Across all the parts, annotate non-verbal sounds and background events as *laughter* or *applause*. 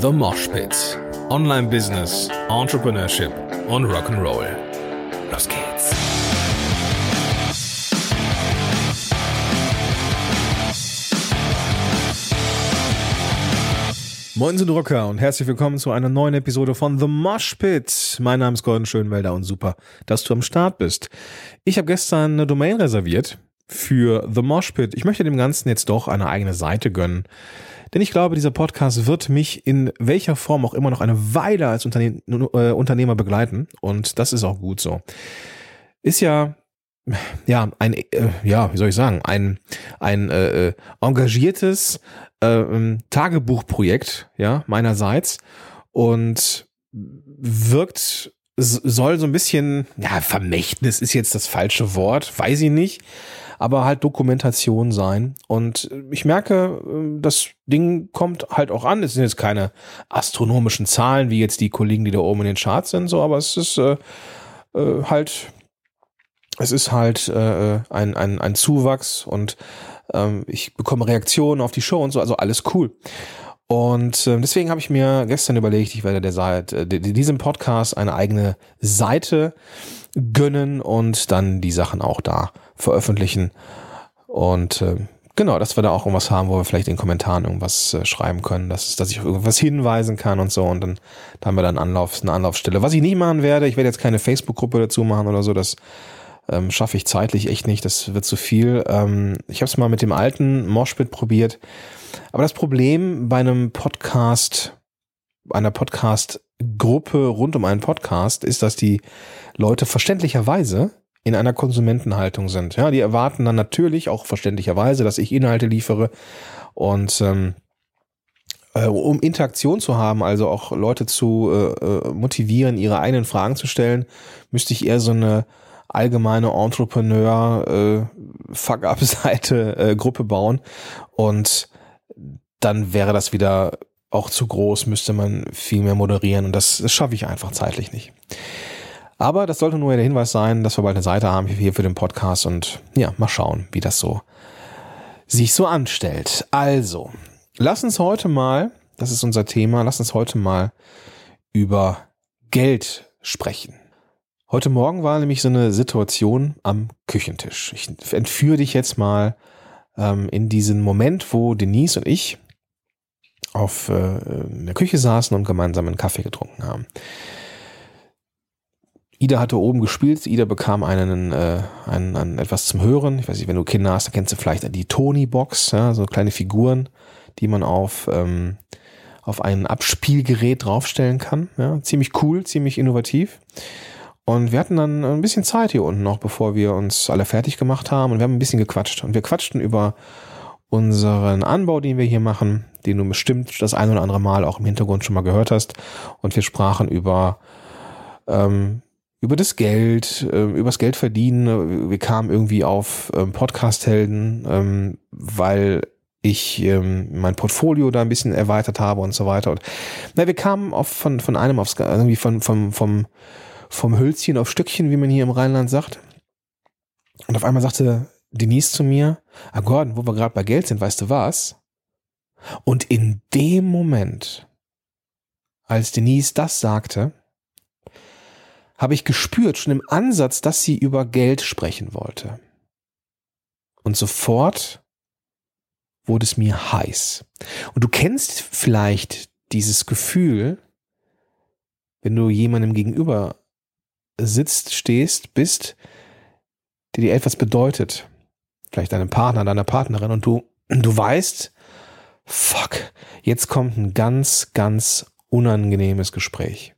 The Mosh Pit. Online Business, Entrepreneurship und Rock'n'Roll. Los geht's. Moin sind Rocker und herzlich willkommen zu einer neuen Episode von The Mosh Pit. Mein Name ist Gordon Schönwelder und super, dass du am Start bist. Ich habe gestern eine Domain reserviert für The Mosh Pit. Ich möchte dem Ganzen jetzt doch eine eigene Seite gönnen. Denn ich glaube, dieser Podcast wird mich in welcher Form auch immer noch eine Weile als Unterne äh, Unternehmer begleiten. Und das ist auch gut so. Ist ja ja, ein, äh, ja, wie soll ich sagen, ein, ein äh, äh engagiertes äh, Tagebuchprojekt, ja, meinerseits und wirkt, soll so ein bisschen, ja, Vermächtnis ist jetzt das falsche Wort, weiß ich nicht, aber halt Dokumentation sein. Und ich merke, äh, das Ding kommt halt auch an. Es sind jetzt keine astronomischen Zahlen wie jetzt die Kollegen, die da oben in den Charts sind, so, aber es ist äh, äh, halt, es ist halt äh, ein, ein, ein Zuwachs und ähm, ich bekomme Reaktionen auf die Show und so, also alles cool. Und äh, deswegen habe ich mir gestern überlegt, ich werde der Seite, äh, diesem Podcast eine eigene Seite gönnen und dann die Sachen auch da veröffentlichen. Und äh, genau, dass wir da auch irgendwas haben, wo wir vielleicht in Kommentaren irgendwas äh, schreiben können, dass, dass ich irgendwas hinweisen kann und so. Und dann da haben wir dann Anlauf, eine Anlaufstelle. Was ich nie machen werde, ich werde jetzt keine Facebook-Gruppe dazu machen oder so, das ähm, schaffe ich zeitlich echt nicht, das wird zu viel. Ähm, ich habe es mal mit dem alten Moshpit probiert. Aber das Problem bei einem Podcast, einer Podcast-Gruppe rund um einen Podcast ist, dass die Leute verständlicherweise in einer Konsumentenhaltung sind. Ja, die erwarten dann natürlich auch verständlicherweise, dass ich Inhalte liefere und ähm, äh, um Interaktion zu haben, also auch Leute zu äh, äh motivieren, ihre eigenen Fragen zu stellen, müsste ich eher so eine allgemeine Entrepreneur äh, Fuck-up-Seite äh, Gruppe bauen und dann wäre das wieder auch zu groß, müsste man viel mehr moderieren und das, das schaffe ich einfach zeitlich nicht. Aber das sollte nur der Hinweis sein, dass wir bald eine Seite haben hier für den Podcast und ja, mal schauen, wie das so sich so anstellt. Also, lass uns heute mal, das ist unser Thema, lass uns heute mal über Geld sprechen. Heute Morgen war nämlich so eine Situation am Küchentisch. Ich entführe dich jetzt mal ähm, in diesen Moment, wo Denise und ich auf äh, in der Küche saßen und gemeinsam einen Kaffee getrunken haben. Ida hatte oben gespielt, Ida bekam einen, äh, einen, einen etwas zum Hören. Ich weiß nicht, wenn du Kinder hast, dann kennst du vielleicht die Tony-Box, ja, so kleine Figuren, die man auf, ähm, auf ein Abspielgerät draufstellen kann. Ja, ziemlich cool, ziemlich innovativ. Und wir hatten dann ein bisschen Zeit hier unten noch, bevor wir uns alle fertig gemacht haben. Und wir haben ein bisschen gequatscht. Und wir quatschten über unseren Anbau, den wir hier machen, den du bestimmt das ein oder andere Mal auch im Hintergrund schon mal gehört hast. Und wir sprachen über, ähm, über das Geld, äh, über das Geld verdienen. Wir kamen irgendwie auf ähm, Podcast-Helden, ähm, weil ich ähm, mein Portfolio da ein bisschen erweitert habe und so weiter. Und na, wir kamen auf von, von einem aufs irgendwie von, vom, vom vom Hölzchen auf Stückchen, wie man hier im Rheinland sagt. Und auf einmal sagte Denise zu mir, ah Gordon, wo wir gerade bei Geld sind, weißt du was? Und in dem Moment, als Denise das sagte, habe ich gespürt, schon im Ansatz, dass sie über Geld sprechen wollte. Und sofort wurde es mir heiß. Und du kennst vielleicht dieses Gefühl, wenn du jemandem gegenüber sitzt, stehst, bist, die dir etwas bedeutet. Vielleicht deinem Partner, deiner Partnerin und du, du weißt, fuck, jetzt kommt ein ganz, ganz unangenehmes Gespräch.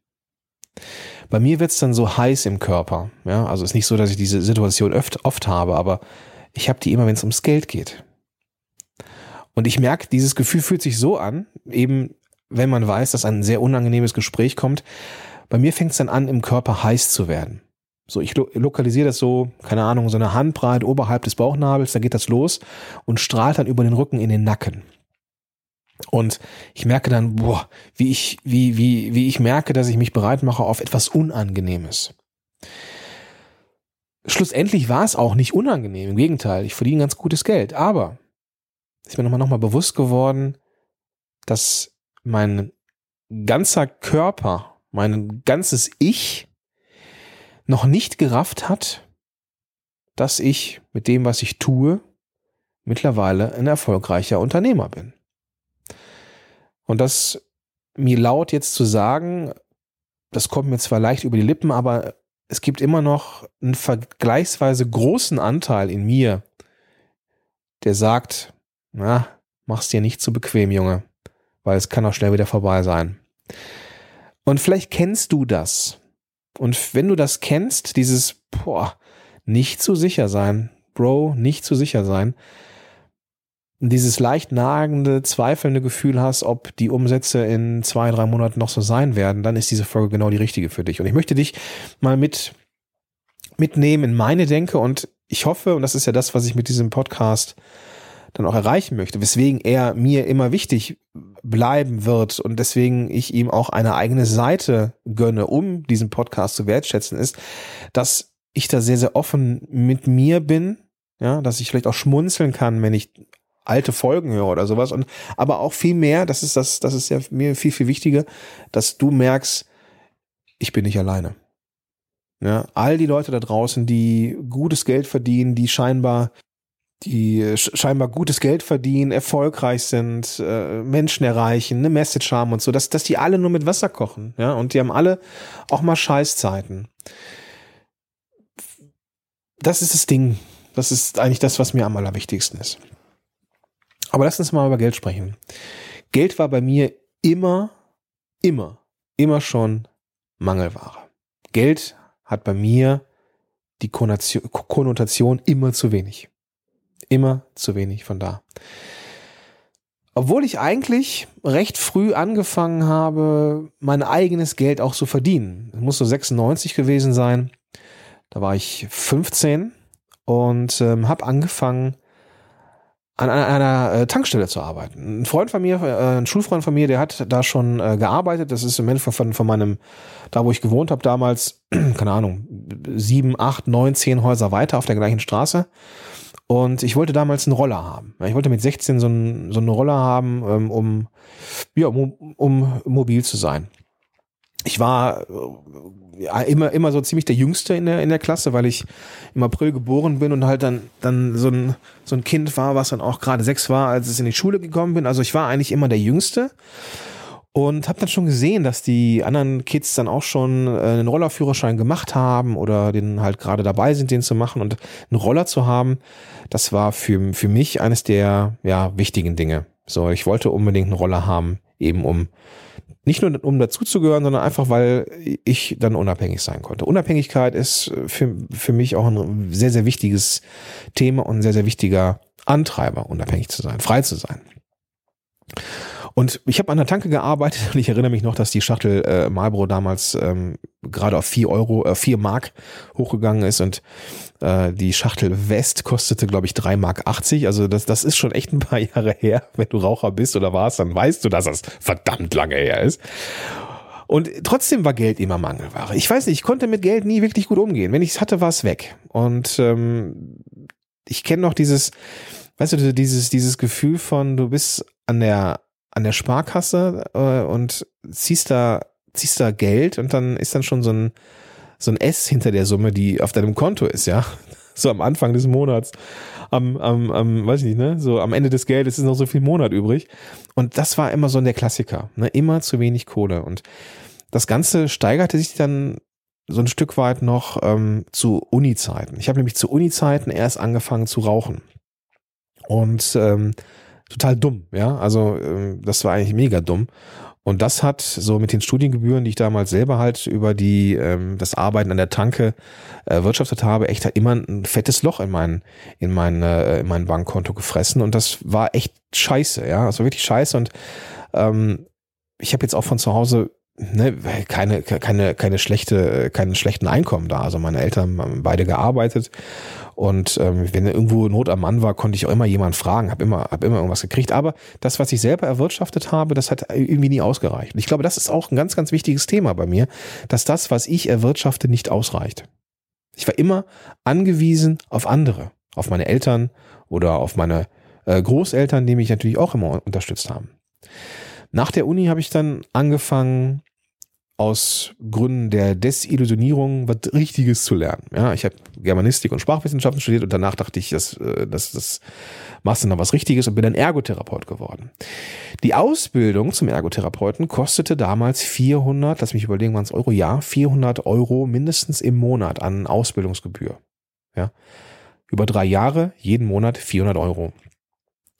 Bei mir wird's dann so heiß im Körper. Ja, also ist nicht so, dass ich diese Situation oft, oft habe, aber ich habe die immer, wenn es ums Geld geht. Und ich merke, dieses Gefühl fühlt sich so an, eben wenn man weiß, dass ein sehr unangenehmes Gespräch kommt, bei mir fängt es dann an, im Körper heiß zu werden. So, ich lo lokalisiere das so, keine Ahnung, so eine Handbreit oberhalb des Bauchnabels, da geht das los und strahlt dann über den Rücken in den Nacken. Und ich merke dann, boah, wie ich, wie, wie, wie ich merke, dass ich mich bereit mache auf etwas Unangenehmes. Schlussendlich war es auch nicht unangenehm. Im Gegenteil, ich verdiene ganz gutes Geld. Aber ist mir nochmal noch mal bewusst geworden, dass mein ganzer Körper, mein ganzes Ich noch nicht gerafft hat, dass ich mit dem, was ich tue, mittlerweile ein erfolgreicher Unternehmer bin. Und das mir laut jetzt zu sagen, das kommt mir zwar leicht über die Lippen, aber es gibt immer noch einen vergleichsweise großen Anteil in mir, der sagt, na, mach's dir nicht zu bequem, Junge, weil es kann auch schnell wieder vorbei sein. Und vielleicht kennst du das. Und wenn du das kennst, dieses, boah, nicht zu sicher sein, Bro, nicht zu sicher sein, dieses leicht nagende, zweifelnde Gefühl hast, ob die Umsätze in zwei, drei Monaten noch so sein werden, dann ist diese Folge genau die richtige für dich. Und ich möchte dich mal mit mitnehmen in meine Denke und ich hoffe, und das ist ja das, was ich mit diesem Podcast dann auch erreichen möchte, weswegen er mir immer wichtig bleiben wird und deswegen ich ihm auch eine eigene Seite gönne, um diesen Podcast zu wertschätzen, ist, dass ich da sehr, sehr offen mit mir bin, ja, dass ich vielleicht auch schmunzeln kann, wenn ich alte Folgen höre oder sowas. Und aber auch viel mehr, das ist das, das ist ja mir viel, viel wichtiger, dass du merkst, ich bin nicht alleine. Ja, all die Leute da draußen, die gutes Geld verdienen, die scheinbar die scheinbar gutes Geld verdienen, erfolgreich sind, äh, Menschen erreichen, eine Message haben und so, dass, dass die alle nur mit Wasser kochen, ja, und die haben alle auch mal Scheißzeiten. Das ist das Ding. Das ist eigentlich das, was mir am allerwichtigsten ist. Aber lass uns mal über Geld sprechen. Geld war bei mir immer, immer, immer schon Mangelware. Geld hat bei mir die Konnotation immer zu wenig. Immer zu wenig von da. Obwohl ich eigentlich recht früh angefangen habe, mein eigenes Geld auch zu verdienen. Es muss so 96 gewesen sein. Da war ich 15 und ähm, habe angefangen, an einer äh, Tankstelle zu arbeiten. Ein Freund von mir, äh, ein Schulfreund von mir, der hat da schon äh, gearbeitet. Das ist im Endeffekt von, von meinem, da wo ich gewohnt habe damals, *clears throat* keine Ahnung, sieben, acht, neun, zehn Häuser weiter auf der gleichen Straße. Und ich wollte damals einen Roller haben. Ich wollte mit 16 so, einen so einen Roller haben, ähm, um, ja, um, um mobil zu sein. Ich war ja, immer, immer so ziemlich der Jüngste in der, in der Klasse, weil ich im April geboren bin und halt dann, dann so ein, so ein Kind war, was dann auch gerade sechs war, als ich in die Schule gekommen bin. Also ich war eigentlich immer der Jüngste und habe dann schon gesehen, dass die anderen Kids dann auch schon äh, einen Rollerführerschein gemacht haben oder den halt gerade dabei sind, den zu machen und einen Roller zu haben. Das war für, für mich eines der ja, wichtigen Dinge. So, ich wollte unbedingt einen Roller haben, eben um nicht nur um dazuzugehören, sondern einfach, weil ich dann unabhängig sein konnte. Unabhängigkeit ist für, für mich auch ein sehr, sehr wichtiges Thema und ein sehr, sehr wichtiger Antreiber, unabhängig zu sein, frei zu sein. Und ich habe an der Tanke gearbeitet und ich erinnere mich noch, dass die Schachtel äh, Marlboro damals ähm, gerade auf vier Euro, äh, vier Mark hochgegangen ist und äh, die Schachtel West kostete, glaube ich, drei Mark. 80. Also das, das ist schon echt ein paar *laughs* Jahre her. Wenn du Raucher bist oder warst, dann weißt du, dass das verdammt lange her ist. Und trotzdem war Geld immer Mangelware. Ich weiß nicht, ich konnte mit Geld nie wirklich gut umgehen. Wenn ich es hatte, war es weg. Und ähm, ich kenne noch dieses, weißt du, dieses, dieses Gefühl von, du bist an der an der Sparkasse äh, und ziehst da, ziehst da Geld und dann ist dann schon so ein, so ein S hinter der Summe, die auf deinem Konto ist, ja. *laughs* So am Anfang des Monats. Am, am, am, weiß ich nicht, ne? So am Ende des Geldes ist noch so viel Monat übrig. Und das war immer so der Klassiker, ne? Immer zu wenig Kohle. Und das Ganze steigerte sich dann so ein Stück weit noch ähm, zu Uni-Zeiten. Ich habe nämlich zu Uni-Zeiten erst angefangen zu rauchen. Und ähm, total dumm, ja. Also ähm, das war eigentlich mega dumm. Und das hat so mit den Studiengebühren, die ich damals selber halt über die ähm, das Arbeiten an der Tanke äh, wirtschaftet habe, echt immer ein fettes Loch in mein in mein äh, in mein Bankkonto gefressen und das war echt scheiße, ja, also wirklich scheiße und ähm, ich habe jetzt auch von zu Hause ne, keine, keine, keine schlechte, keinen schlechten Einkommen da. Also meine Eltern haben beide gearbeitet und ähm, wenn irgendwo Not am Mann war, konnte ich auch immer jemanden fragen, habe immer, hab immer irgendwas gekriegt. Aber das, was ich selber erwirtschaftet habe, das hat irgendwie nie ausgereicht. Und ich glaube, das ist auch ein ganz, ganz wichtiges Thema bei mir, dass das, was ich erwirtschafte, nicht ausreicht. Ich war immer angewiesen auf andere, auf meine Eltern oder auf meine äh, Großeltern, die mich natürlich auch immer unterstützt haben. Nach der Uni habe ich dann angefangen, aus Gründen der Desillusionierung was Richtiges zu lernen. Ja, ich habe Germanistik und Sprachwissenschaften studiert und danach dachte ich, das, äh, das, das machst du noch was Richtiges und bin dann Ergotherapeut geworden. Die Ausbildung zum Ergotherapeuten kostete damals 400, lass mich überlegen, waren es Euro, ja, 400 Euro mindestens im Monat an Ausbildungsgebühr. Ja, über drei Jahre, jeden Monat 400 Euro.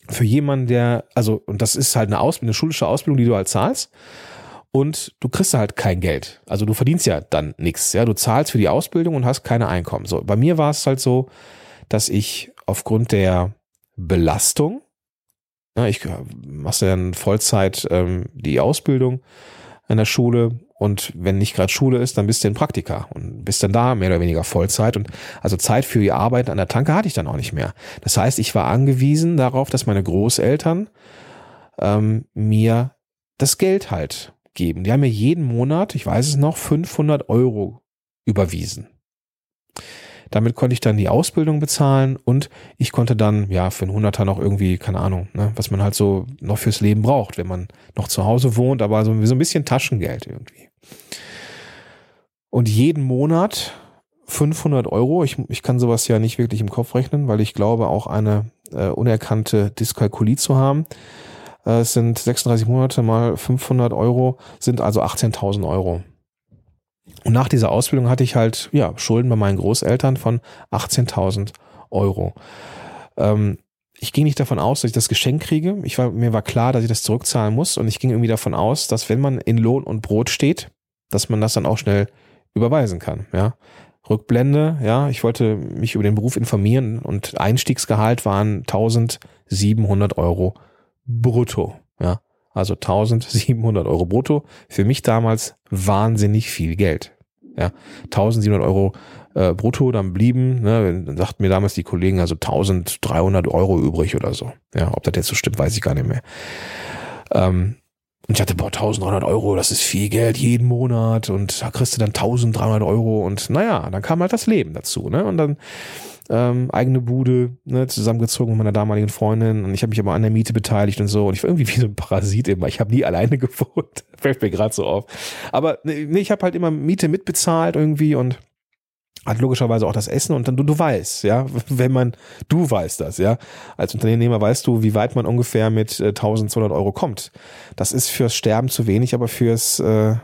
Für jemanden, der, also, und das ist halt eine Ausbildung, eine schulische Ausbildung, die du halt zahlst und du kriegst halt kein Geld. Also du verdienst ja dann nichts. Ja, du zahlst für die Ausbildung und hast keine Einkommen. So, bei mir war es halt so, dass ich aufgrund der Belastung, ja, ich machst ja dann Vollzeit ähm, die Ausbildung an der Schule und wenn nicht gerade Schule ist, dann bist du in Praktika und bist dann da mehr oder weniger Vollzeit und also Zeit für die Arbeit an der Tanke hatte ich dann auch nicht mehr. Das heißt, ich war angewiesen darauf, dass meine Großeltern ähm, mir das Geld halt geben. Die haben mir jeden Monat, ich weiß es noch, 500 Euro überwiesen. Damit konnte ich dann die Ausbildung bezahlen und ich konnte dann, ja, für einen Hunderter noch irgendwie, keine Ahnung, ne, was man halt so noch fürs Leben braucht, wenn man noch zu Hause wohnt, aber so, so ein bisschen Taschengeld irgendwie. Und jeden Monat 500 Euro, ich, ich kann sowas ja nicht wirklich im Kopf rechnen, weil ich glaube auch eine äh, unerkannte Dyskalkulie zu haben. Äh, es sind 36 Monate mal 500 Euro, sind also 18.000 Euro. Und nach dieser Ausbildung hatte ich halt, ja, Schulden bei meinen Großeltern von 18.000 Euro. Ähm, ich ging nicht davon aus, dass ich das Geschenk kriege. Ich war, mir war klar, dass ich das zurückzahlen muss. Und ich ging irgendwie davon aus, dass wenn man in Lohn und Brot steht, dass man das dann auch schnell überweisen kann, ja. Rückblende, ja, ich wollte mich über den Beruf informieren und Einstiegsgehalt waren 1700 Euro brutto, ja. Also 1700 Euro brutto. Für mich damals wahnsinnig viel Geld. Ja, 1700 Euro äh, brutto, dann blieben, ne, dann sagten mir damals die Kollegen, also 1300 Euro übrig oder so. Ja, ob das jetzt so stimmt, weiß ich gar nicht mehr. Ähm, und ich hatte, boah, 1300 Euro, das ist viel Geld jeden Monat und da kriegst du dann 1300 Euro und naja, dann kam halt das Leben dazu, ne, und dann ähm, eigene Bude, ne, zusammengezogen mit meiner damaligen Freundin und ich habe mich aber an der Miete beteiligt und so und ich war irgendwie *laughs* wie so ein Parasit immer. Ich habe nie alleine *laughs* gewohnt, fällt mir gerade so auf. Aber ne, ich habe halt immer Miete mitbezahlt irgendwie und hat logischerweise auch das Essen und dann du, du weißt, ja, *laughs* wenn man, du weißt das, ja, als Unternehmer weißt du, wie weit man ungefähr mit äh, 1200 Euro kommt. Das ist fürs Sterben zu wenig, aber fürs äh,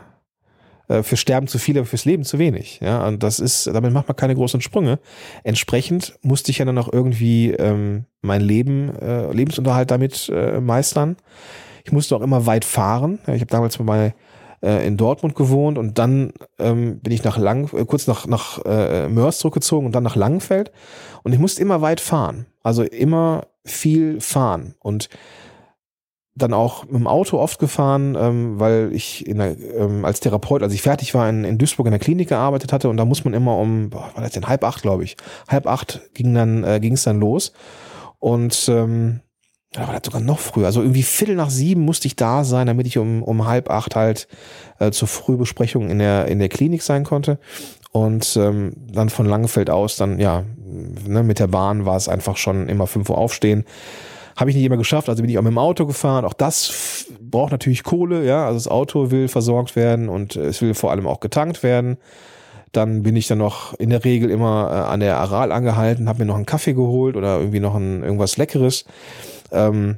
äh, für Sterben zu viel, aber fürs Leben zu wenig. Ja, und das ist, damit macht man keine großen Sprünge. Entsprechend musste ich ja dann auch irgendwie ähm, mein Leben, äh, Lebensunterhalt damit äh, meistern. Ich musste auch immer weit fahren. Ja, ich habe damals bei äh, in Dortmund gewohnt und dann ähm, bin ich nach Lang, äh, kurz nach, nach äh, Mörs zurückgezogen und dann nach Langenfeld. Und ich musste immer weit fahren. Also immer viel fahren. Und dann auch mit dem Auto oft gefahren, ähm, weil ich in der, ähm, als Therapeut, als ich fertig war, in, in Duisburg in der Klinik gearbeitet hatte. Und da muss man immer um, boah, war das denn halb acht, glaube ich, halb acht ging dann äh, ging es dann los. Und ähm, da war das sogar noch früher, also irgendwie Viertel nach sieben musste ich da sein, damit ich um, um halb acht halt äh, zur Frühbesprechung in der in der Klinik sein konnte. Und ähm, dann von Langefeld aus dann ja ne, mit der Bahn war es einfach schon immer fünf Uhr aufstehen habe ich nicht immer geschafft, also bin ich auch mit dem Auto gefahren. Auch das braucht natürlich Kohle, ja. Also das Auto will versorgt werden und es will vor allem auch getankt werden. Dann bin ich dann noch in der Regel immer äh, an der Aral angehalten, habe mir noch einen Kaffee geholt oder irgendwie noch ein, irgendwas Leckeres. Ähm,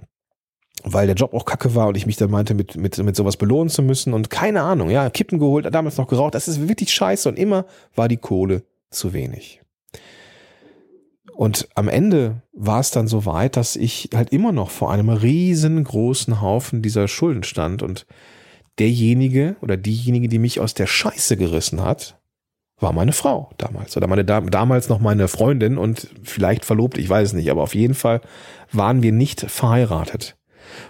weil der Job auch kacke war und ich mich dann meinte, mit, mit, mit sowas belohnen zu müssen und keine Ahnung, ja, Kippen geholt, damals noch geraucht, das ist wirklich scheiße und immer war die Kohle zu wenig. Und am Ende war es dann so weit, dass ich halt immer noch vor einem riesengroßen Haufen dieser Schulden stand und derjenige oder diejenige, die mich aus der Scheiße gerissen hat, war meine Frau damals oder meine damals noch meine Freundin und vielleicht verlobt, ich weiß es nicht, aber auf jeden Fall waren wir nicht verheiratet.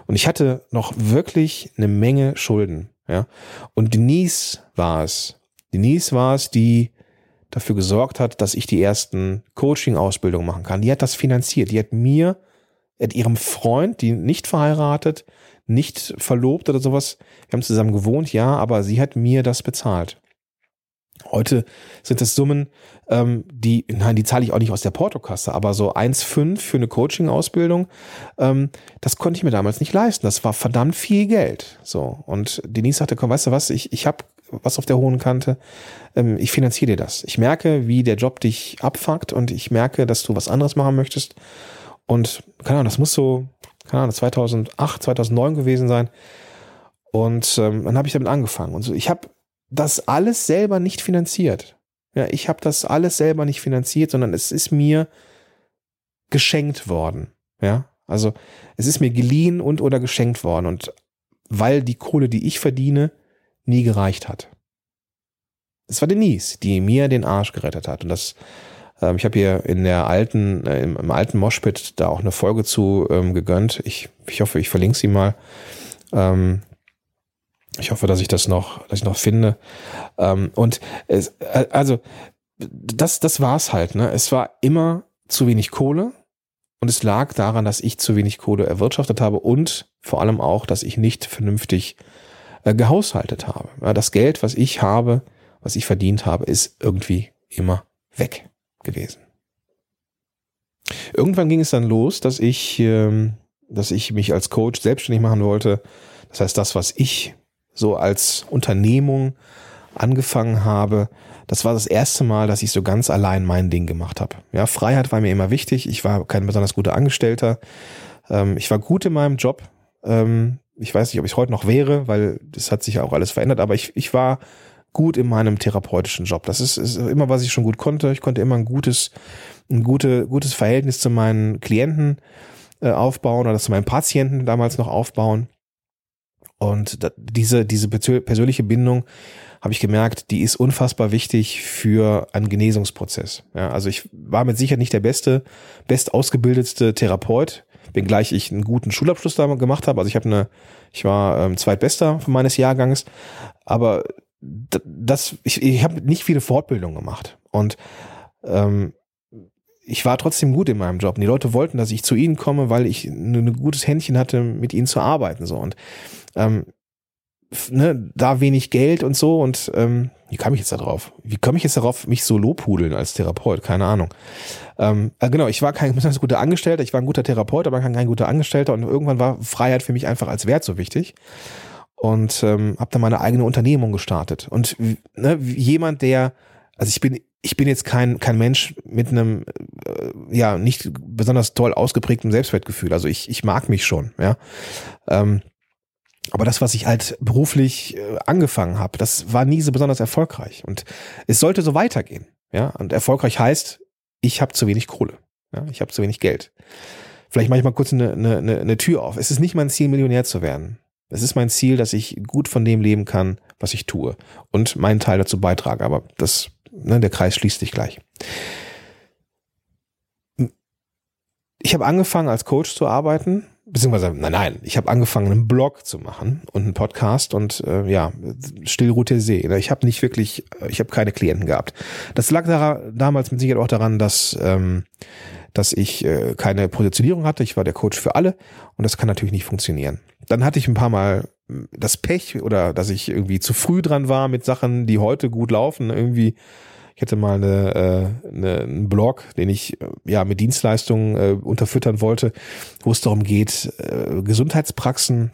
Und ich hatte noch wirklich eine Menge Schulden, ja. Und Denise war es. Denise war es, die dafür gesorgt hat, dass ich die ersten Coaching-Ausbildungen machen kann. Die hat das finanziert. Die hat mir, hat ihrem Freund, die nicht verheiratet, nicht verlobt oder sowas, wir haben zusammen gewohnt, ja, aber sie hat mir das bezahlt. Heute sind es Summen, ähm, die, nein, die zahle ich auch nicht aus der Portokasse, aber so 1,5 für eine Coaching-Ausbildung, ähm, das konnte ich mir damals nicht leisten. Das war verdammt viel Geld. So. Und Denise sagte, komm, weißt du was, ich, ich habe was auf der hohen Kante, ähm, ich finanziere dir das. Ich merke, wie der Job dich abfuckt und ich merke, dass du was anderes machen möchtest. Und keine Ahnung, das muss so, keine Ahnung, 2008, 2009 gewesen sein. Und ähm, dann habe ich damit angefangen. Und so, ich habe das alles selber nicht finanziert. Ja, ich habe das alles selber nicht finanziert, sondern es ist mir geschenkt worden. Ja, also es ist mir geliehen und oder geschenkt worden. Und weil die Kohle, die ich verdiene, nie gereicht hat. Es war Denise, die mir den Arsch gerettet hat. Und das, ähm, ich habe hier in der alten, äh, im, im, alten Moshpit da auch eine Folge zu ähm, gegönnt. Ich, ich hoffe, ich verlinke sie mal. Ähm, ich hoffe, dass ich das noch, dass ich noch finde. Ähm, und es, äh, also das, das war's halt. Ne? Es war immer zu wenig Kohle und es lag daran, dass ich zu wenig Kohle erwirtschaftet habe und vor allem auch, dass ich nicht vernünftig äh, gehaushaltet habe. Das Geld, was ich habe, was ich verdient habe, ist irgendwie immer weg gewesen. Irgendwann ging es dann los, dass ich, ähm, dass ich mich als Coach selbstständig machen wollte. Das heißt, das, was ich so als Unternehmung angefangen habe, das war das erste Mal, dass ich so ganz allein mein Ding gemacht habe. Ja, Freiheit war mir immer wichtig. Ich war kein besonders guter Angestellter. Ähm, ich war gut in meinem Job. Ich weiß nicht, ob ich heute noch wäre, weil das hat sich ja auch alles verändert, aber ich, ich war gut in meinem therapeutischen Job. Das ist, ist immer, was ich schon gut konnte. Ich konnte immer ein gutes, ein gute, gutes Verhältnis zu meinen Klienten äh, aufbauen oder zu meinen Patienten damals noch aufbauen. Und diese, diese persönliche Bindung habe ich gemerkt, die ist unfassbar wichtig für einen Genesungsprozess. Ja, also ich war mit Sicherheit nicht der beste, best ausgebildetste Therapeut, wenngleich ich einen guten Schulabschluss da gemacht habe. Also ich habe eine, ich war ähm, zweitbester meines Jahrgangs, aber das, ich, ich habe nicht viele Fortbildungen gemacht und ähm, ich war trotzdem gut in meinem Job. Und die Leute wollten, dass ich zu ihnen komme, weil ich ein, ein gutes Händchen hatte, mit ihnen zu arbeiten. So und ähm, ne, da wenig Geld und so und ähm, wie kam ich jetzt da drauf? Wie komme ich jetzt darauf, mich so lobhudeln als Therapeut? Keine Ahnung. Ähm, äh, genau, ich war kein besonders guter Angestellter, ich war ein guter Therapeut, aber kein, guter Angestellter und irgendwann war Freiheit für mich einfach als Wert so wichtig und ähm, habe dann meine eigene Unternehmung gestartet. Und ne, jemand, der, also ich bin ich bin jetzt kein, kein Mensch mit einem äh, ja nicht besonders toll ausgeprägtem Selbstwertgefühl. Also ich, ich mag mich schon, ja. Ähm, aber das, was ich halt beruflich äh, angefangen habe, das war nie so besonders erfolgreich. Und es sollte so weitergehen. Ja, und erfolgreich heißt, ich habe zu wenig Kohle. Ja, ich habe zu wenig Geld. Vielleicht mache ich mal kurz eine, eine, eine Tür auf. Es ist nicht mein Ziel, Millionär zu werden. Es ist mein Ziel, dass ich gut von dem leben kann, was ich tue und meinen Teil dazu beitrage. Aber das, ne, der Kreis schließt sich gleich. Ich habe angefangen als Coach zu arbeiten beziehungsweise, nein, nein, ich habe angefangen, einen Blog zu machen und einen Podcast und äh, ja, Stillroute See. Ne? Ich habe nicht wirklich, ich habe keine Klienten gehabt. Das lag da, damals mit Sicherheit auch daran, dass, ähm, dass ich äh, keine Positionierung hatte. Ich war der Coach für alle und das kann natürlich nicht funktionieren. Dann hatte ich ein paar Mal das Pech oder dass ich irgendwie zu früh dran war mit Sachen, die heute gut laufen. Irgendwie ich hätte mal eine, äh, eine, einen Blog, den ich äh, ja mit Dienstleistungen äh, unterfüttern wollte, wo es darum geht, äh, Gesundheitspraxen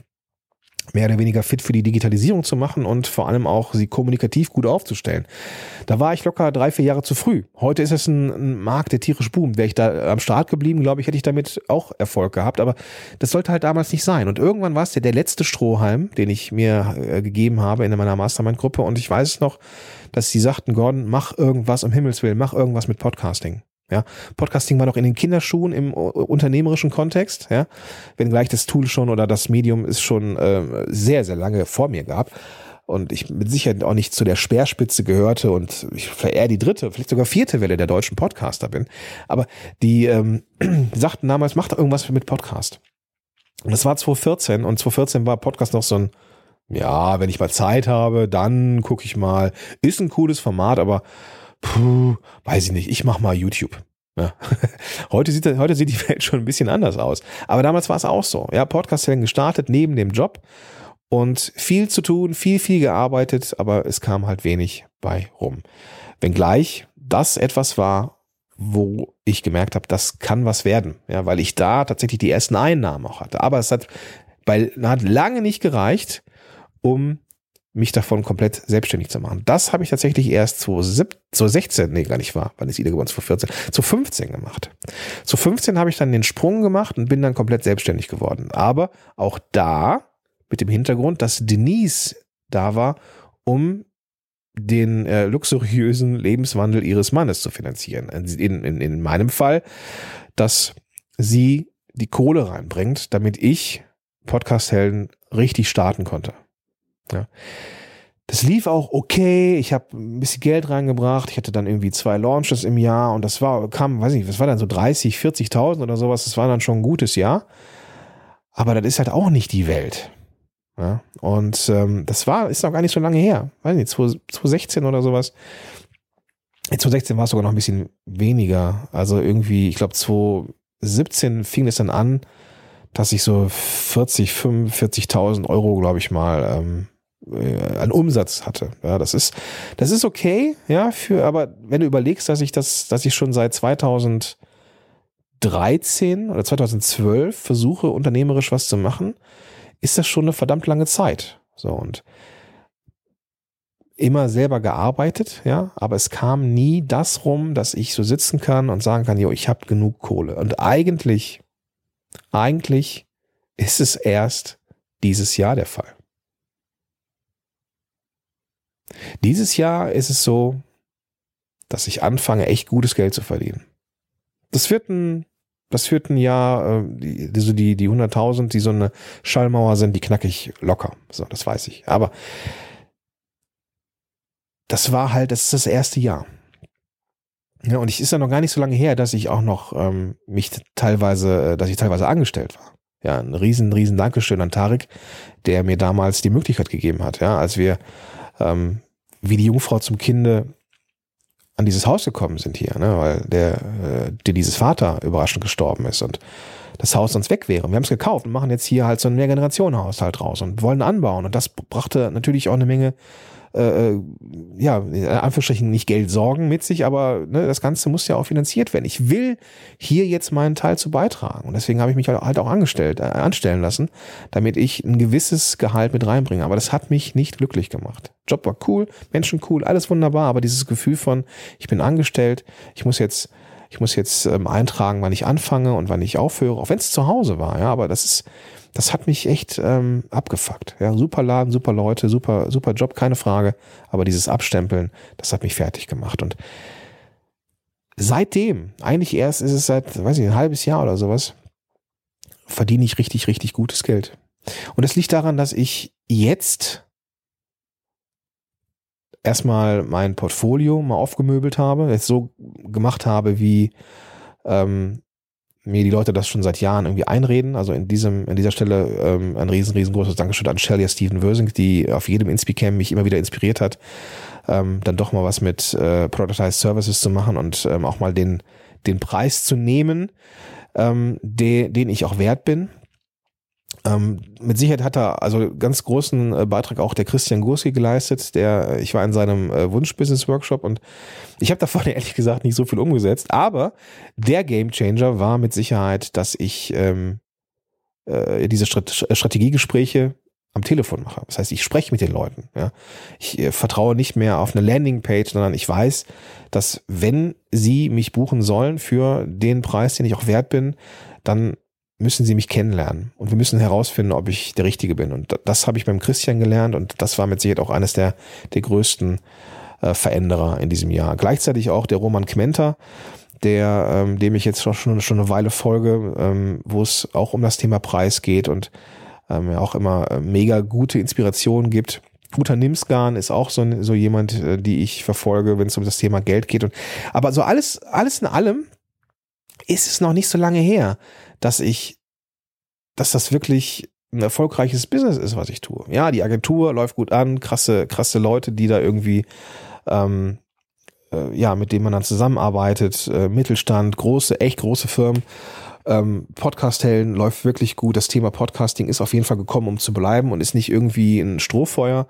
mehr oder weniger fit für die Digitalisierung zu machen und vor allem auch sie kommunikativ gut aufzustellen. Da war ich locker drei, vier Jahre zu früh. Heute ist es ein, ein Markt, der tierisch boomt. Wäre ich da am Start geblieben, glaube ich, hätte ich damit auch Erfolg gehabt. Aber das sollte halt damals nicht sein. Und irgendwann war es ja der letzte Strohhalm, den ich mir äh, gegeben habe in meiner Mastermind-Gruppe. Und ich weiß noch, dass sie sagten, Gordon, mach irgendwas um Himmels Willen, mach irgendwas mit Podcasting. Ja, Podcasting war noch in den Kinderschuhen im unternehmerischen Kontext, ja, wenngleich das Tool schon oder das Medium ist schon äh, sehr, sehr lange vor mir gab und ich mit Sicherheit auch nicht zu der Speerspitze gehörte und ich eher die dritte, vielleicht sogar vierte Welle der deutschen Podcaster bin. Aber die, ähm, *clears throat* sagten damals, mach doch irgendwas mit Podcast. Und das war 2014 und 2014 war Podcast noch so ein, ja, wenn ich mal Zeit habe, dann gucke ich mal. Ist ein cooles Format, aber puh, weiß ich nicht, ich mach mal YouTube. Ja. *laughs* heute, sieht, heute sieht die Welt schon ein bisschen anders aus. Aber damals war es auch so. Ja, Podcasting gestartet neben dem Job. und viel zu tun, viel, viel gearbeitet, aber es kam halt wenig bei rum. Wenngleich das etwas war, wo ich gemerkt habe, das kann was werden, ja, weil ich da tatsächlich die ersten Einnahmen auch hatte. Aber es hat bei hat lange nicht gereicht, um mich davon komplett selbstständig zu machen. Das habe ich tatsächlich erst 2016, nee, gar nicht wahr, wann ist Ida geworden, 2014, 2015 gemacht. 2015 habe ich dann den Sprung gemacht und bin dann komplett selbstständig geworden. Aber auch da mit dem Hintergrund, dass Denise da war, um den äh, luxuriösen Lebenswandel ihres Mannes zu finanzieren. In, in, in meinem Fall, dass sie die Kohle reinbringt, damit ich Podcast-Helden richtig starten konnte. Ja. Das lief auch okay. Ich habe ein bisschen Geld reingebracht. Ich hatte dann irgendwie zwei Launches im Jahr und das war, kam, weiß nicht, das war dann so 30, 40.000 oder sowas. Das war dann schon ein gutes Jahr. Aber das ist halt auch nicht die Welt. Ja, und ähm, das war, ist noch gar nicht so lange her. Weiß nicht, 2016 oder sowas. 2016 war es sogar noch ein bisschen weniger. Also irgendwie, ich glaube 2017 fing es dann an, dass ich so 40, 45.000 Euro, glaube ich mal, ähm, äh, an Umsatz hatte. Ja, das ist, das ist okay, ja, für, aber wenn du überlegst, dass ich das, dass ich schon seit 2013 oder 2012 versuche, unternehmerisch was zu machen, ist das schon eine verdammt lange Zeit. So und immer selber gearbeitet, ja, aber es kam nie das rum, dass ich so sitzen kann und sagen kann, jo, ich habe genug Kohle. Und eigentlich, eigentlich ist es erst dieses Jahr der Fall. Dieses Jahr ist es so, dass ich anfange, echt gutes Geld zu verdienen. Das wird ein das wird ein Jahr, äh, die, so die, die 100.000, die so eine Schallmauer sind, die knacke ich locker. So, das weiß ich. Aber das war halt, das ist das erste Jahr. Ja, und ich ist ja noch gar nicht so lange her, dass ich auch noch ähm, mich teilweise, äh, dass ich teilweise angestellt war. Ja, ein riesen, riesen Dankeschön an Tarek, der mir damals die Möglichkeit gegeben hat, ja, als wir ähm, wie die Jungfrau zum Kinde an dieses Haus gekommen sind hier, ne? weil der, äh, der dieses Vater überraschend gestorben ist und das Haus sonst weg wäre. Wir haben es gekauft und machen jetzt hier halt so ein Mehrgenerationenhaushalt raus und wollen anbauen. Und das brachte natürlich auch eine Menge äh, äh, ja, in Anführungsstrichen nicht Geld sorgen mit sich, aber ne, das Ganze muss ja auch finanziert werden. Ich will hier jetzt meinen Teil zu beitragen. Und deswegen habe ich mich halt auch angestellt, äh, anstellen lassen, damit ich ein gewisses Gehalt mit reinbringe. Aber das hat mich nicht glücklich gemacht. Job war cool, Menschen cool, alles wunderbar, aber dieses Gefühl von, ich bin angestellt, ich muss jetzt ich muss jetzt ähm, eintragen, wann ich anfange und wann ich aufhöre, auch wenn es zu Hause war, ja, aber das ist, das hat mich echt ähm, abgefuckt. Ja, super Laden, super Leute, super, super Job, keine Frage. Aber dieses Abstempeln, das hat mich fertig gemacht. Und seitdem, eigentlich erst ist es seit, weiß ich, ein halbes Jahr oder sowas, verdiene ich richtig, richtig gutes Geld. Und das liegt daran, dass ich jetzt erstmal mein Portfolio mal aufgemöbelt habe, jetzt so gemacht habe, wie ähm, mir die Leute das schon seit Jahren irgendwie einreden. Also in diesem, an dieser Stelle ähm, ein riesen, riesengroßes Dankeschön an Shelly Steven Wörsing, die auf jedem Inspicam mich immer wieder inspiriert hat, ähm, dann doch mal was mit äh, Productized Services zu machen und ähm, auch mal den, den Preis zu nehmen, ähm, de, den ich auch wert bin. Ähm, mit Sicherheit hat er also ganz großen äh, Beitrag auch der Christian Gurski geleistet. Der, ich war in seinem äh, Wunsch-Business-Workshop und ich habe davon *laughs* ehrlich gesagt nicht so viel umgesetzt. Aber der Gamechanger war mit Sicherheit, dass ich ähm, äh, diese Strat Strategiegespräche am Telefon mache. Das heißt, ich spreche mit den Leuten. Ja. Ich äh, vertraue nicht mehr auf eine Landingpage, sondern ich weiß, dass wenn sie mich buchen sollen für den Preis, den ich auch wert bin, dann müssen sie mich kennenlernen und wir müssen herausfinden, ob ich der Richtige bin. Und das habe ich beim Christian gelernt und das war mit Sicherheit auch eines der, der größten äh, Veränderer in diesem Jahr. Gleichzeitig auch der Roman Kmenter, der, ähm, dem ich jetzt schon, schon eine Weile folge, ähm, wo es auch um das Thema Preis geht und ähm, auch immer äh, mega gute Inspirationen gibt. Guter Nimsgarn ist auch so, so jemand, äh, die ich verfolge, wenn es um das Thema Geld geht. Und, aber so alles, alles in allem ist es noch nicht so lange her, dass ich, dass das wirklich ein erfolgreiches Business ist, was ich tue. Ja, die Agentur läuft gut an, krasse, krasse Leute, die da irgendwie, ähm, äh, ja, mit denen man dann zusammenarbeitet, äh, Mittelstand, große, echt große Firmen. Ähm, Podcast-Helden läuft wirklich gut. Das Thema Podcasting ist auf jeden Fall gekommen, um zu bleiben und ist nicht irgendwie ein Strohfeuer.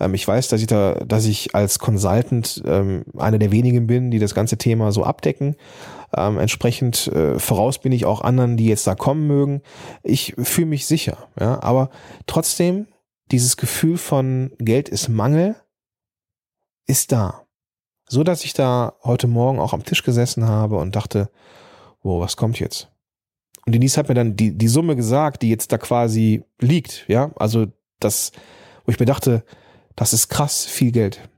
Ähm, ich weiß, dass ich da, dass ich als Consultant ähm, einer der wenigen bin, die das ganze Thema so abdecken. Ähm, entsprechend äh, voraus bin ich auch anderen, die jetzt da kommen mögen. Ich fühle mich sicher, ja, aber trotzdem dieses Gefühl von Geld ist Mangel ist da. So dass ich da heute Morgen auch am Tisch gesessen habe und dachte, wo, was kommt jetzt? Und Denise hat mir dann die, die Summe gesagt, die jetzt da quasi liegt, ja, also das, wo ich mir dachte, das ist krass viel Geld.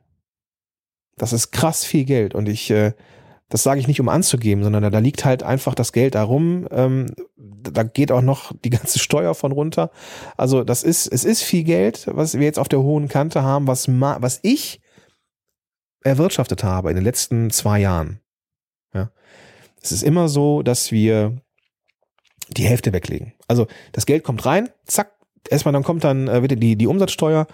Das ist krass viel Geld und ich, äh, das sage ich nicht, um anzugeben, sondern da, da liegt halt einfach das Geld darum. Ähm, da geht auch noch die ganze *laughs* Steuer von runter. Also das ist, es ist viel Geld, was wir jetzt auf der hohen Kante haben, was, was ich erwirtschaftet habe in den letzten zwei Jahren. Ja. Es ist immer so, dass wir die Hälfte weglegen. Also das Geld kommt rein, zack, erstmal dann kommt dann äh, wird die, die Umsatzsteuer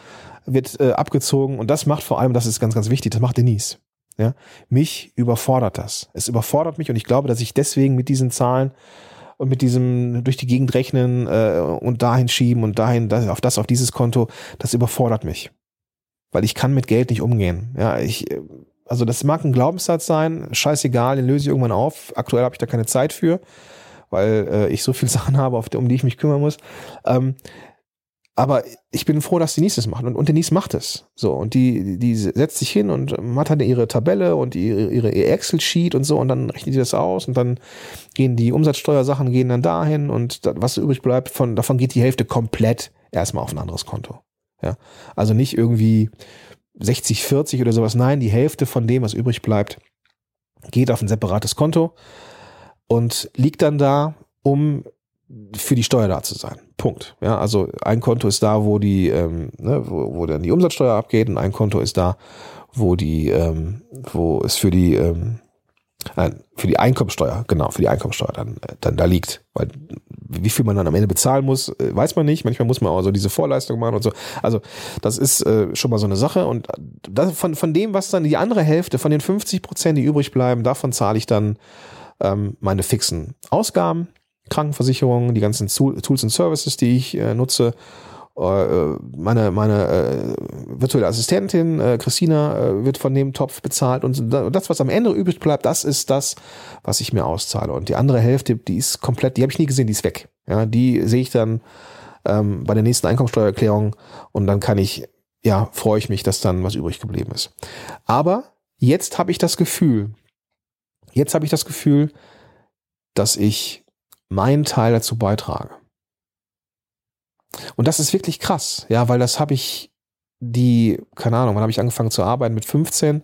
wird äh, abgezogen und das macht vor allem, das ist ganz, ganz wichtig, das macht Denise. Ja, mich überfordert das. Es überfordert mich und ich glaube, dass ich deswegen mit diesen Zahlen und mit diesem durch die Gegend rechnen äh, und dahin schieben und dahin das, auf das auf dieses Konto, das überfordert mich, weil ich kann mit Geld nicht umgehen. Ja, ich also das mag ein Glaubenssatz sein, scheißegal, den löse ich irgendwann auf. Aktuell habe ich da keine Zeit für, weil äh, ich so viel *laughs* Sachen habe, auf, um die ich mich kümmern muss. Ähm, aber ich bin froh, dass Denise das macht. Und, und Denise macht es. So, und die, die setzt sich hin und hat dann ihre Tabelle und ihre, ihre Excel-Sheet und so und dann rechnet die das aus und dann gehen die Umsatzsteuersachen gehen dann dahin und was übrig bleibt, von, davon geht die Hälfte komplett erstmal auf ein anderes Konto. Ja. Also nicht irgendwie 60, 40 oder sowas. Nein, die Hälfte von dem, was übrig bleibt, geht auf ein separates Konto und liegt dann da, um für die Steuer da zu sein. Punkt. Ja, also ein Konto ist da, wo die, ähm, ne, wo, wo dann die Umsatzsteuer abgeht, und ein Konto ist da, wo die, ähm, wo es für die, ähm, für die Einkommensteuer, genau, für die Einkommensteuer dann, dann da liegt. Weil wie viel man dann am Ende bezahlen muss, äh, weiß man nicht. Manchmal muss man auch so diese Vorleistung machen und so. Also das ist äh, schon mal so eine Sache. Und das, von, von dem, was dann die andere Hälfte, von den 50 Prozent, die übrig bleiben, davon zahle ich dann ähm, meine fixen Ausgaben Krankenversicherung, die ganzen Tools und Services, die ich äh, nutze. Äh, meine meine äh, virtuelle Assistentin äh, Christina äh, wird von dem Topf bezahlt und das, was am Ende übrig bleibt, das ist das, was ich mir auszahle. Und die andere Hälfte, die ist komplett, die habe ich nie gesehen, die ist weg. Ja, die sehe ich dann ähm, bei der nächsten Einkommensteuererklärung und dann kann ich, ja, freue ich mich, dass dann was übrig geblieben ist. Aber jetzt habe ich das Gefühl, jetzt habe ich das Gefühl, dass ich meinen Teil dazu beitrage. Und das ist wirklich krass, ja, weil das habe ich die, keine Ahnung, wann habe ich angefangen zu arbeiten mit 15?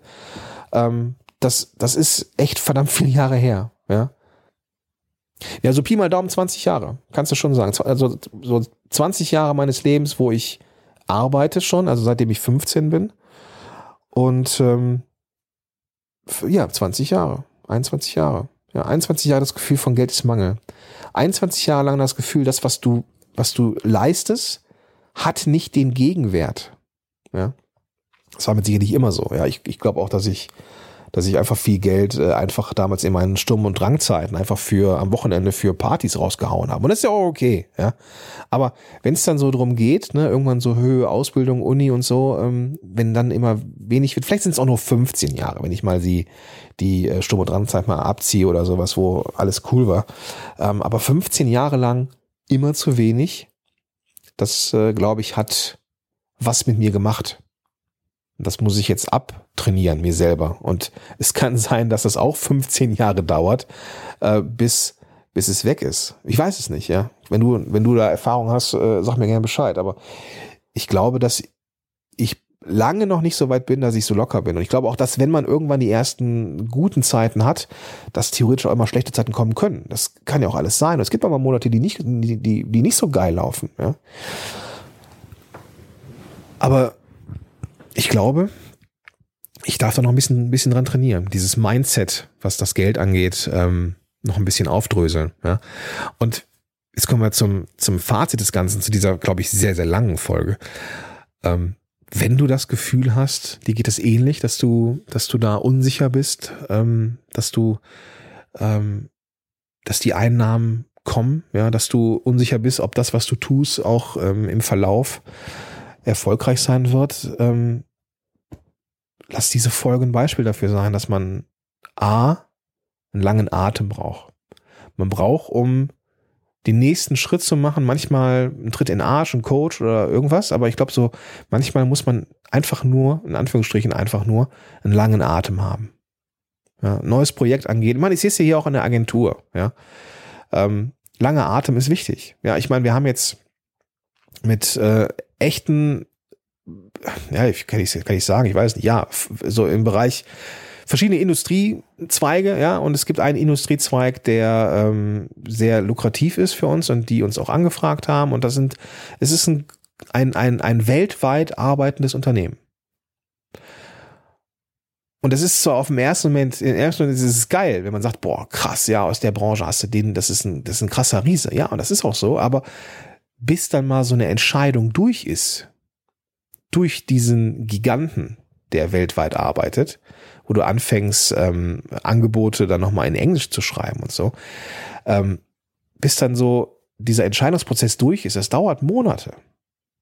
Ähm, das, das ist echt verdammt viele Jahre her, ja. Ja, so Pi mal Daumen 20 Jahre, kannst du schon sagen. Also so 20 Jahre meines Lebens, wo ich arbeite schon, also seitdem ich 15 bin. Und ähm, ja, 20 Jahre, 21 Jahre. Ja, 21 Jahre das Gefühl von Geld ist Mangel. 21 Jahre lang das Gefühl, das, was du, was du leistest, hat nicht den Gegenwert. Ja. Das war mit Sicherheit nicht immer so. Ja, ich, ich glaube auch, dass ich, dass ich einfach viel Geld äh, einfach damals in meinen Sturm- und Drangzeiten einfach für am Wochenende für Partys rausgehauen habe. Und das ist ja auch okay, ja. Aber wenn es dann so drum geht, ne, irgendwann so Höhe, Ausbildung, Uni und so, ähm, wenn dann immer wenig wird, vielleicht sind es auch nur 15 Jahre, wenn ich mal die, die äh, Sturm- und Drangzeit mal abziehe oder sowas, wo alles cool war. Ähm, aber 15 Jahre lang immer zu wenig, das, äh, glaube ich, hat was mit mir gemacht. Das muss ich jetzt abtrainieren, mir selber. Und es kann sein, dass es auch 15 Jahre dauert, äh, bis, bis es weg ist. Ich weiß es nicht, ja. Wenn du, wenn du da Erfahrung hast, äh, sag mir gerne Bescheid. Aber ich glaube, dass ich lange noch nicht so weit bin, dass ich so locker bin. Und ich glaube auch, dass wenn man irgendwann die ersten guten Zeiten hat, dass theoretisch auch immer schlechte Zeiten kommen können. Das kann ja auch alles sein. Und es gibt aber Monate, die nicht, die, die, die nicht so geil laufen. Ja. Aber ich glaube, ich darf da noch ein bisschen, ein bisschen dran trainieren. Dieses Mindset, was das Geld angeht, ähm, noch ein bisschen aufdröseln. Ja? Und jetzt kommen wir zum, zum Fazit des Ganzen, zu dieser, glaube ich, sehr, sehr langen Folge. Ähm, wenn du das Gefühl hast, dir geht es ähnlich, dass du, dass du da unsicher bist, ähm, dass du, ähm, dass die Einnahmen kommen, ja, dass du unsicher bist, ob das, was du tust, auch ähm, im Verlauf erfolgreich sein wird. Ähm, lass diese Folge ein Beispiel dafür sein, dass man A, einen langen Atem braucht. Man braucht, um den nächsten Schritt zu machen, manchmal einen Tritt in den Arsch, ein Coach oder irgendwas, aber ich glaube so, manchmal muss man einfach nur, in Anführungsstrichen einfach nur, einen langen Atem haben. Ja, neues Projekt angehen. Man, ich sehe es hier auch in der Agentur, ja. Ähm, langer Atem ist wichtig. Ja, ich meine, wir haben jetzt mit äh, echten, ja, ich, kann ich kann ich sagen, ich weiß nicht, ja, so im Bereich verschiedene Industriezweige, ja, und es gibt einen Industriezweig, der ähm, sehr lukrativ ist für uns und die uns auch angefragt haben. Und das sind, es ist ein, ein, ein, ein weltweit arbeitendes Unternehmen. Und das ist zwar auf dem ersten Moment, im ersten Moment ist es geil, wenn man sagt, boah, krass, ja, aus der Branche hast du den, das ist ein, das ist ein krasser Riese. Ja, und das ist auch so, aber bis dann mal so eine Entscheidung durch ist, durch diesen Giganten, der weltweit arbeitet, wo du anfängst, ähm, Angebote dann nochmal in Englisch zu schreiben und so, ähm, bis dann so dieser Entscheidungsprozess durch ist. Das dauert Monate.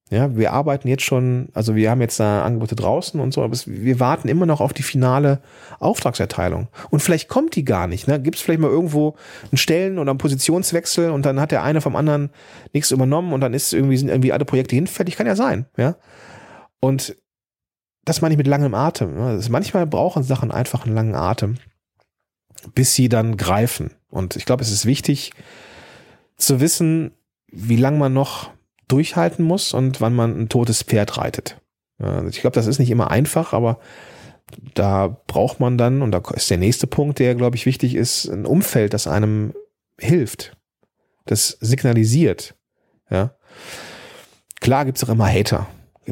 Ja, wir arbeiten jetzt schon, also wir haben jetzt da Angebote draußen und so, aber es, wir warten immer noch auf die finale Auftragserteilung. Und vielleicht kommt die gar nicht. Ne? Gibt es vielleicht mal irgendwo einen Stellen- oder einen Positionswechsel und dann hat der eine vom anderen nichts übernommen und dann ist irgendwie, sind irgendwie alle Projekte hinfällig. Kann ja sein. Ja. Und das meine ich mit langem Atem. Also manchmal brauchen Sachen einfach einen langen Atem, bis sie dann greifen. Und ich glaube, es ist wichtig zu wissen, wie lange man noch durchhalten muss und wann man ein totes Pferd reitet. Also ich glaube, das ist nicht immer einfach, aber da braucht man dann, und da ist der nächste Punkt, der, glaube ich, wichtig ist, ein Umfeld, das einem hilft, das signalisiert. Ja. Klar gibt's auch immer Hater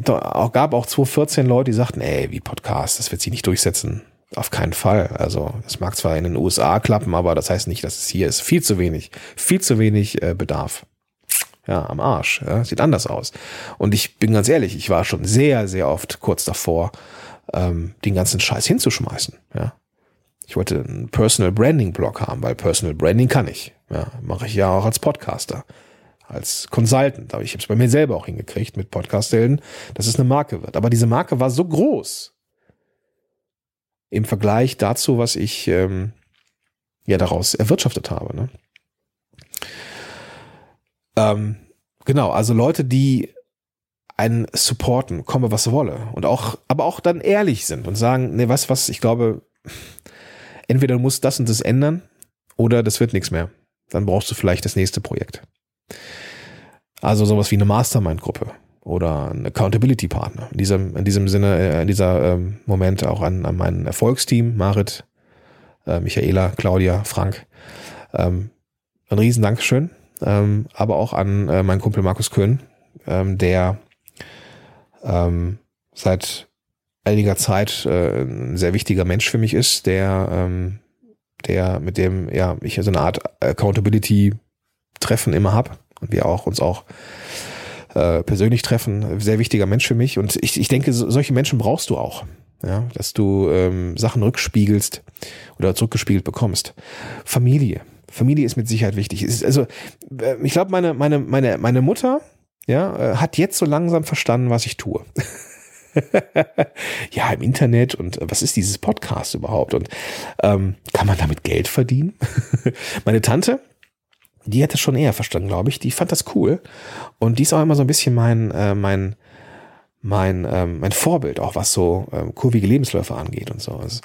auch, gab auch 2014 Leute, die sagten, ey, wie Podcast, das wird sich nicht durchsetzen. Auf keinen Fall. Also es mag zwar in den USA klappen, aber das heißt nicht, dass es hier ist. Viel zu wenig. Viel zu wenig äh, Bedarf. Ja, am Arsch. Ja, sieht anders aus. Und ich bin ganz ehrlich, ich war schon sehr, sehr oft kurz davor, ähm, den ganzen Scheiß hinzuschmeißen. Ja. Ich wollte einen Personal Branding Blog haben, weil Personal Branding kann ich. Ja, mache ich ja auch als Podcaster als Consultant. Aber ich habe es bei mir selber auch hingekriegt mit Podcast-Helden, dass es eine Marke wird. Aber diese Marke war so groß im Vergleich dazu, was ich ähm, ja daraus erwirtschaftet habe. Ne? Ähm, genau, also Leute, die einen supporten, komme was wolle und auch, aber auch dann ehrlich sind und sagen, nee, was, was, ich glaube, entweder du musst das und das ändern oder das wird nichts mehr. Dann brauchst du vielleicht das nächste Projekt. Also sowas wie eine Mastermind-Gruppe oder ein Accountability-Partner. In diesem, in diesem Sinne, äh, in dieser ähm, Moment auch an, an mein Erfolgsteam, Marit, äh, Michaela, Claudia, Frank. Ähm, ein riesen Dankeschön. Ähm, aber auch an äh, meinen Kumpel Markus Köhn, ähm, der ähm, seit einiger Zeit äh, ein sehr wichtiger Mensch für mich ist, der, ähm, der mit dem ja ich so eine Art Accountability Treffen immer hab und wir auch uns auch äh, persönlich treffen. Sehr wichtiger Mensch für mich und ich, ich denke, so, solche Menschen brauchst du auch. Ja, dass du ähm, Sachen rückspiegelst oder zurückgespiegelt bekommst. Familie. Familie ist mit Sicherheit wichtig. Ist, also, äh, ich glaube, meine, meine, meine, meine Mutter, ja, äh, hat jetzt so langsam verstanden, was ich tue. *laughs* ja, im Internet und äh, was ist dieses Podcast überhaupt? Und ähm, kann man damit Geld verdienen? *laughs* meine Tante, die hat es schon eher verstanden, glaube ich. Die fand das cool. Und die ist auch immer so ein bisschen mein, äh, mein, mein, ähm, mein Vorbild, auch was so ähm, kurvige Lebensläufe angeht und so. Also,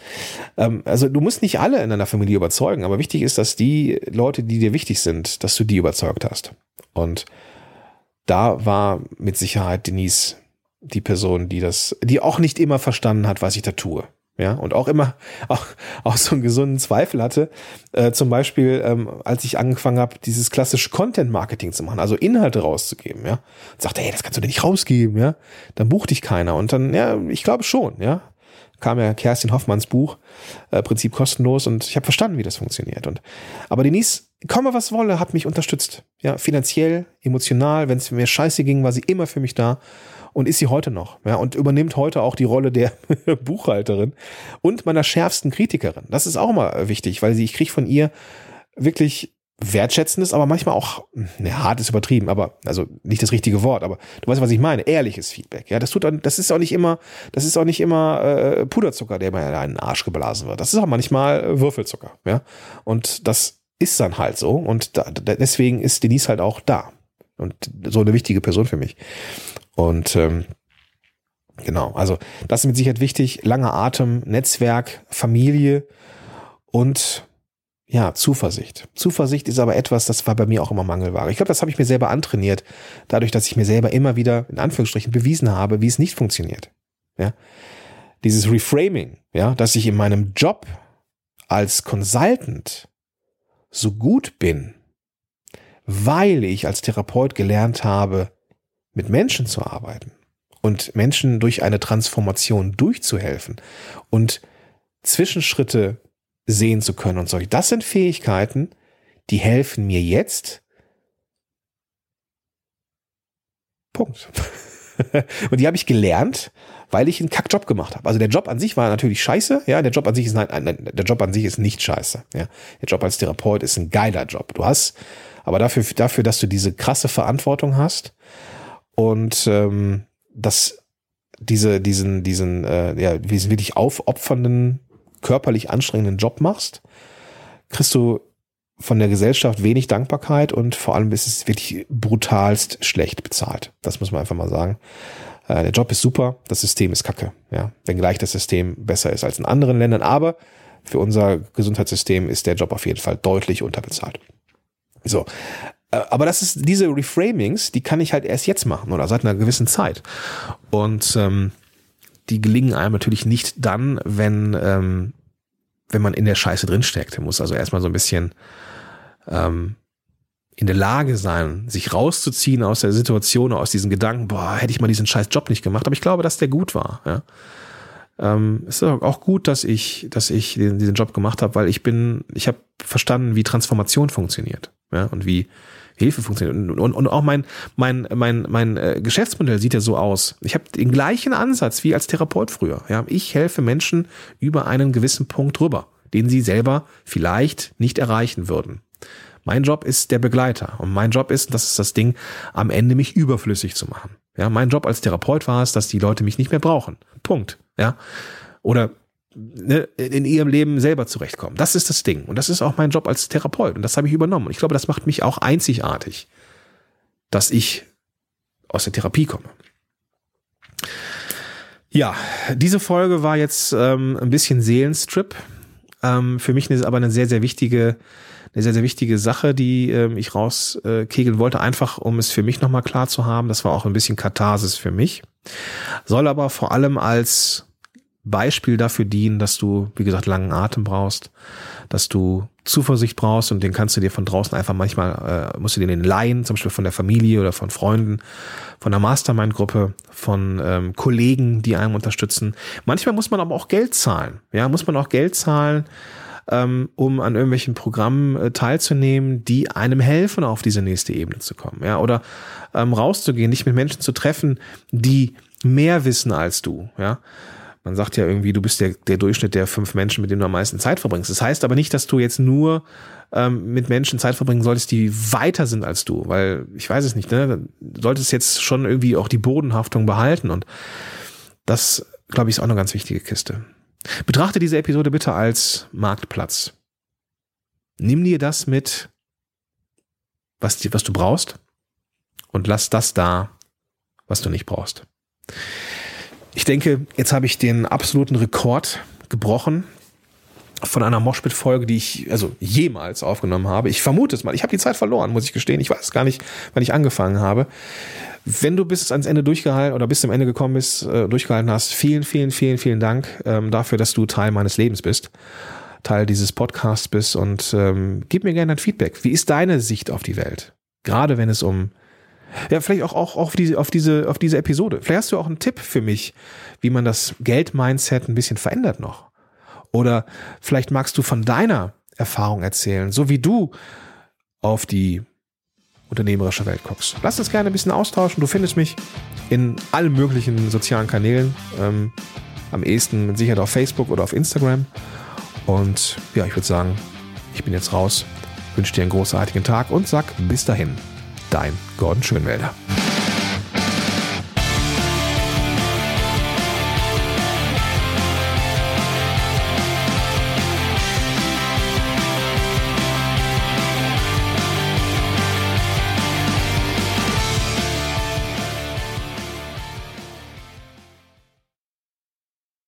ähm, also du musst nicht alle in deiner Familie überzeugen, aber wichtig ist, dass die Leute, die dir wichtig sind, dass du die überzeugt hast. Und da war mit Sicherheit Denise die Person, die das, die auch nicht immer verstanden hat, was ich da tue ja, und auch immer *laughs* auch, auch so einen gesunden Zweifel hatte. Äh, zum Beispiel, ähm, als ich angefangen habe, dieses klassische Content-Marketing zu machen, also Inhalte rauszugeben, ja, und sagte, hey, das kannst du dir nicht rausgeben, ja, dann bucht dich keiner. Und dann, ja, ich glaube schon, ja, kam ja Kerstin Hoffmanns Buch, äh, Prinzip kostenlos, und ich habe verstanden, wie das funktioniert. Und aber Denise, komme was wolle, hat mich unterstützt, ja, finanziell, emotional, wenn es mir scheiße ging, war sie immer für mich da und ist sie heute noch. Ja, und übernimmt heute auch die Rolle der *laughs* Buchhalterin und meiner schärfsten Kritikerin. Das ist auch mal wichtig, weil sie, ich kriege von ihr wirklich wertschätzen ist, aber manchmal auch, ne, hart ist übertrieben, aber, also nicht das richtige Wort, aber du weißt, was ich meine, ehrliches Feedback. Ja, das tut dann, das ist auch nicht immer, das ist auch nicht immer äh, Puderzucker, der mir in den Arsch geblasen wird. Das ist auch manchmal Würfelzucker, ja. Und das ist dann halt so. Und da, deswegen ist Denise halt auch da. Und so eine wichtige Person für mich. Und ähm, genau, also das ist mit Sicherheit wichtig. Langer Atem, Netzwerk, Familie und ja, Zuversicht. Zuversicht ist aber etwas, das war bei mir auch immer Mangelware. Ich glaube, das habe ich mir selber antrainiert, dadurch, dass ich mir selber immer wieder in Anführungsstrichen bewiesen habe, wie es nicht funktioniert. Ja, dieses Reframing, ja, dass ich in meinem Job als Consultant so gut bin, weil ich als Therapeut gelernt habe, mit Menschen zu arbeiten und Menschen durch eine Transformation durchzuhelfen und Zwischenschritte sehen zu können und solche. Das sind Fähigkeiten, die helfen mir jetzt. Punkt. *laughs* und die habe ich gelernt, weil ich einen Kackjob gemacht habe. Also der Job an sich war natürlich scheiße, ja, der Job an sich ist nein, nein, der Job an sich ist nicht scheiße, ja. Der Job als Therapeut ist ein geiler Job. Du hast aber dafür dafür, dass du diese krasse Verantwortung hast und ähm, dass diese diesen diesen äh, ja, diesen wirklich aufopfernden körperlich anstrengenden Job machst, kriegst du von der Gesellschaft wenig Dankbarkeit und vor allem ist es wirklich brutalst schlecht bezahlt. Das muss man einfach mal sagen. Äh, der Job ist super, das System ist kacke. Ja, wenngleich das System besser ist als in anderen Ländern, aber für unser Gesundheitssystem ist der Job auf jeden Fall deutlich unterbezahlt. So. Äh, aber das ist diese Reframings, die kann ich halt erst jetzt machen oder seit einer gewissen Zeit. Und ähm, die gelingen einem natürlich nicht dann, wenn, ähm, wenn man in der Scheiße drinsteckt. Man muss also erstmal so ein bisschen ähm, in der Lage sein, sich rauszuziehen aus der Situation, aus diesen Gedanken, boah, hätte ich mal diesen scheiß Job nicht gemacht. Aber ich glaube, dass der gut war. Ja. Ähm, es ist auch gut, dass ich, dass ich diesen Job gemacht habe, weil ich bin, ich habe verstanden, wie Transformation funktioniert. Ja, und wie, Hilfe funktioniert. Und, und, und auch mein, mein, mein, mein äh, Geschäftsmodell sieht ja so aus. Ich habe den gleichen Ansatz wie als Therapeut früher. Ja, ich helfe Menschen über einen gewissen Punkt drüber, den sie selber vielleicht nicht erreichen würden. Mein Job ist der Begleiter und mein Job ist, das ist das Ding, am Ende mich überflüssig zu machen. Ja, mein Job als Therapeut war es, dass die Leute mich nicht mehr brauchen. Punkt. Ja. Oder ne, in ihrem Leben selber zurechtkommen. Das ist das Ding. Und das ist auch mein Job als Therapeut. Und das habe ich übernommen. Und ich glaube, das macht mich auch einzigartig, dass ich aus der Therapie komme. Ja, diese Folge war jetzt ähm, ein bisschen Seelenstrip. Ähm, für mich ist aber eine sehr, sehr wichtige, eine sehr, sehr wichtige Sache, die ähm, ich rauskegeln äh, wollte, einfach um es für mich nochmal klar zu haben. Das war auch ein bisschen Katharsis für mich. Soll aber vor allem als Beispiel dafür dienen, dass du, wie gesagt, langen Atem brauchst, dass du Zuversicht brauchst und den kannst du dir von draußen einfach manchmal, äh, musst du dir den leihen, zum Beispiel von der Familie oder von Freunden, von der Mastermind-Gruppe, von ähm, Kollegen, die einem unterstützen. Manchmal muss man aber auch Geld zahlen. Ja, muss man auch Geld zahlen, ähm, um an irgendwelchen Programmen äh, teilzunehmen, die einem helfen, auf diese nächste Ebene zu kommen. Ja, oder ähm, rauszugehen, dich mit Menschen zu treffen, die mehr wissen als du. Ja, man sagt ja irgendwie, du bist der, der Durchschnitt der fünf Menschen, mit denen du am meisten Zeit verbringst. Das heißt aber nicht, dass du jetzt nur ähm, mit Menschen Zeit verbringen solltest, die weiter sind als du, weil ich weiß es nicht, ne? Du solltest jetzt schon irgendwie auch die Bodenhaftung behalten und das, glaube ich, ist auch eine ganz wichtige Kiste. Betrachte diese Episode bitte als Marktplatz. Nimm dir das mit, was, was du brauchst und lass das da, was du nicht brauchst. Ich denke, jetzt habe ich den absoluten Rekord gebrochen von einer Moshpit-Folge, die ich also jemals aufgenommen habe. Ich vermute es mal. Ich habe die Zeit verloren, muss ich gestehen. Ich weiß gar nicht, wann ich angefangen habe. Wenn du bis ans Ende durchgehalten oder bis zum Ende gekommen bist, äh, durchgehalten hast, vielen, vielen, vielen, vielen Dank ähm, dafür, dass du Teil meines Lebens bist, Teil dieses Podcasts bist und ähm, gib mir gerne ein Feedback. Wie ist deine Sicht auf die Welt? Gerade wenn es um ja, vielleicht auch, auch, auch auf, diese, auf, diese, auf diese Episode. Vielleicht hast du auch einen Tipp für mich, wie man das Geld-Mindset ein bisschen verändert noch. Oder vielleicht magst du von deiner Erfahrung erzählen, so wie du auf die unternehmerische Welt guckst. Lass uns gerne ein bisschen austauschen. Du findest mich in allen möglichen sozialen Kanälen. Ähm, am ehesten mit Sicherheit auf Facebook oder auf Instagram. Und ja, ich würde sagen, ich bin jetzt raus. wünsche dir einen großartigen Tag und sag bis dahin, dein Gordon Schönwälder.